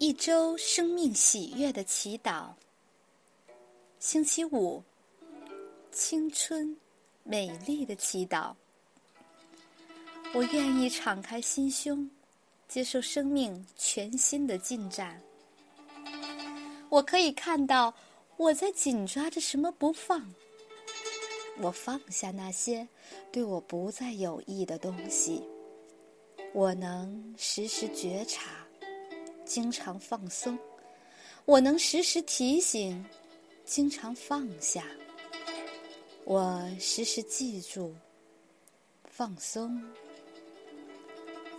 一周生命喜悦的祈祷。星期五，青春美丽的祈祷。我愿意敞开心胸，接受生命全新的进展。我可以看到我在紧抓着什么不放。我放下那些对我不再有益的东西。我能时时觉察。经常放松，我能时时提醒；经常放下，我时时记住。放松，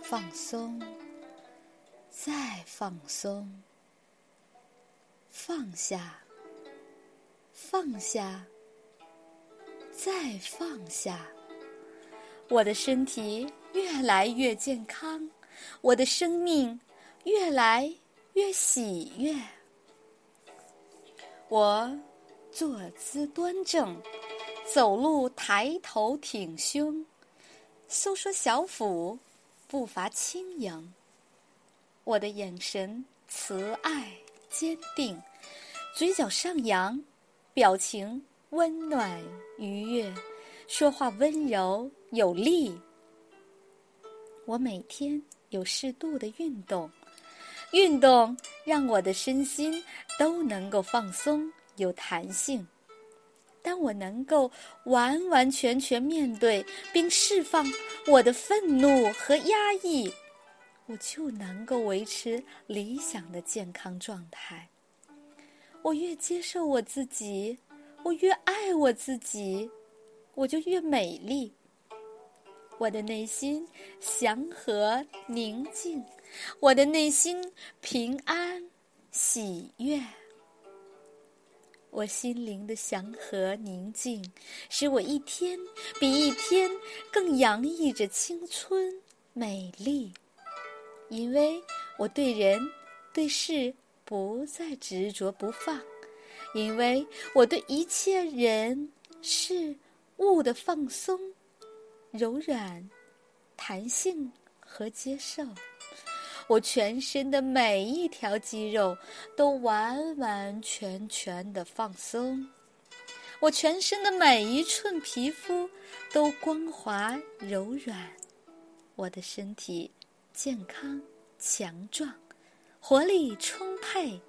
放松，再放松，放下，放下，再放下。我的身体越来越健康，我的生命。越来越喜悦。我坐姿端正，走路抬头挺胸，收缩小腹，步伐轻盈。我的眼神慈爱坚定，嘴角上扬，表情温暖愉悦，说话温柔有力。我每天有适度的运动。运动让我的身心都能够放松、有弹性。当我能够完完全全面对并释放我的愤怒和压抑，我就能够维持理想的健康状态。我越接受我自己，我越爱我自己，我就越美丽。我的内心祥和宁静。我的内心平安喜悦，我心灵的祥和宁静，使我一天比一天更洋溢着青春美丽。因为我对人对事不再执着不放，因为我对一切人事物的放松、柔软、弹性和接受。我全身的每一条肌肉都完完全全的放松，我全身的每一寸皮肤都光滑柔软，我的身体健康强壮，活力充沛，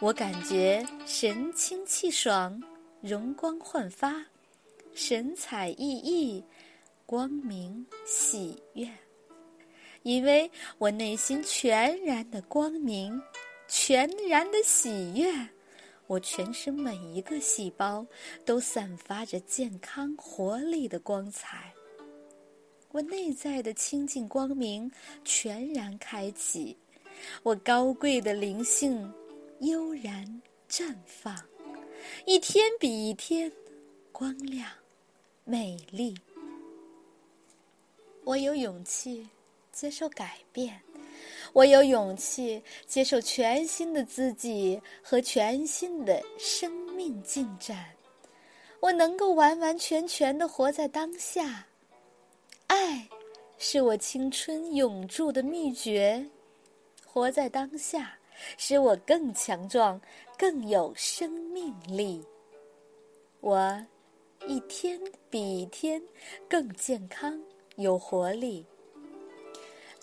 我感觉神清气爽，容光焕发，神采奕奕，光明喜悦。因为我内心全然的光明，全然的喜悦，我全身每一个细胞都散发着健康活力的光彩。我内在的清净光明全然开启，我高贵的灵性悠然绽放，一天比一天光亮美丽。我有勇气。接受改变，我有勇气接受全新的自己和全新的生命进展。我能够完完全全的活在当下。爱，是我青春永驻的秘诀。活在当下，使我更强壮，更有生命力。我一天比一天更健康，有活力。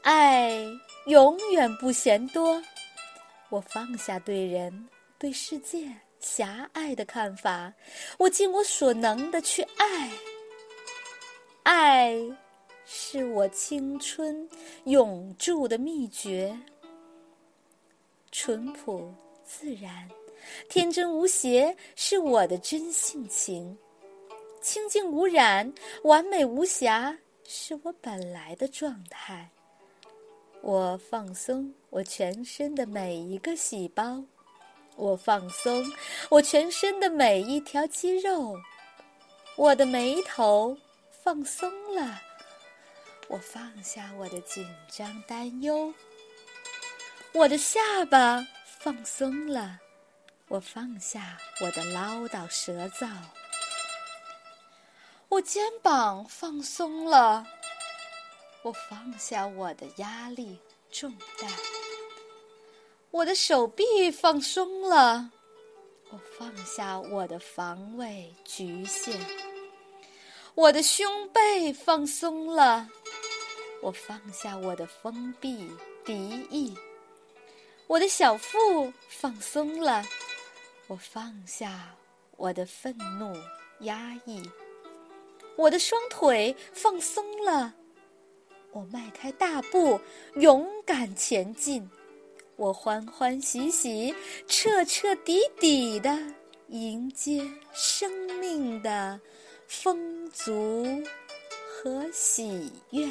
爱永远不嫌多。我放下对人、对世界狭隘的看法，我尽我所能的去爱。爱是我青春永驻的秘诀。淳朴、自然、天真无邪是我的真性情。清净无染、完美无瑕是我本来的状态。我放松我全身的每一个细胞，我放松我全身的每一条肌肉，我的眉头放松了，我放下我的紧张担忧，我的下巴放松了，我放下我的唠叨舌燥，我肩膀放松了。我放下我的压力重担，我的手臂放松了，我放下我的防卫局限；我的胸背放松了，我放下我的封闭敌意；我的小腹放松了，我放下我的愤怒压抑；我的双腿放松了。我迈开大步，勇敢前进。我欢欢喜喜、彻彻底底的迎接生命的丰足和喜悦。